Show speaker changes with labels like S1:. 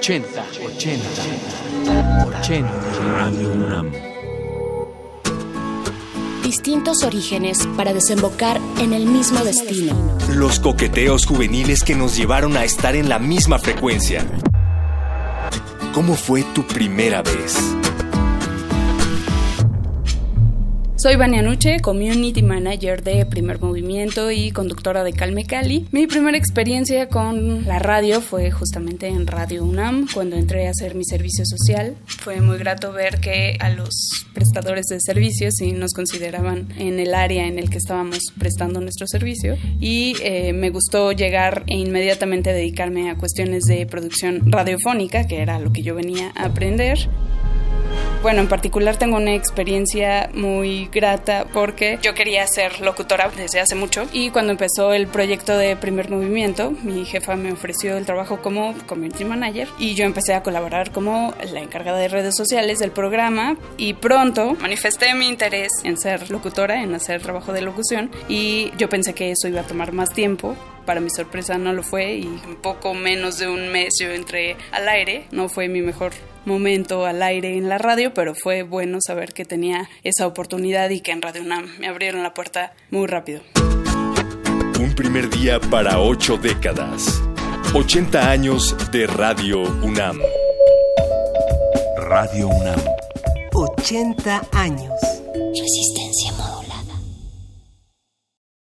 S1: 80, 80, 80. Radio UNAM.
S2: Distintos orígenes para desembocar en el mismo destino.
S3: Los coqueteos juveniles que nos llevaron a estar en la misma frecuencia. ¿Cómo fue tu primera vez?
S4: Soy Vania Nuche, Community Manager de Primer Movimiento y conductora de Calme Cali. Mi primera experiencia con la radio fue justamente en Radio UNAM, cuando entré a hacer mi servicio social. Fue muy grato ver que a los prestadores de servicios sí nos consideraban en el área en el que estábamos prestando nuestro servicio y eh, me gustó llegar e inmediatamente dedicarme a cuestiones de producción radiofónica, que era lo que yo venía a aprender. Bueno, en particular tengo una experiencia muy grata porque yo quería ser locutora desde hace mucho y cuando empezó el proyecto de Primer Movimiento, mi jefa me ofreció el trabajo como community manager y yo empecé a colaborar como la encargada de redes sociales del programa y pronto manifesté mi interés en ser locutora, en hacer trabajo de locución y yo pensé que eso iba a tomar más tiempo para mi sorpresa no lo fue y un poco menos de un mes yo entré al aire. No fue mi mejor momento al aire en la radio, pero fue bueno saber que tenía esa oportunidad y que en Radio UNAM me abrieron la puerta muy rápido.
S3: Un primer día para ocho décadas. 80 años de Radio UNAM.
S5: Radio UNAM.
S6: 80 años.
S2: Resistencia.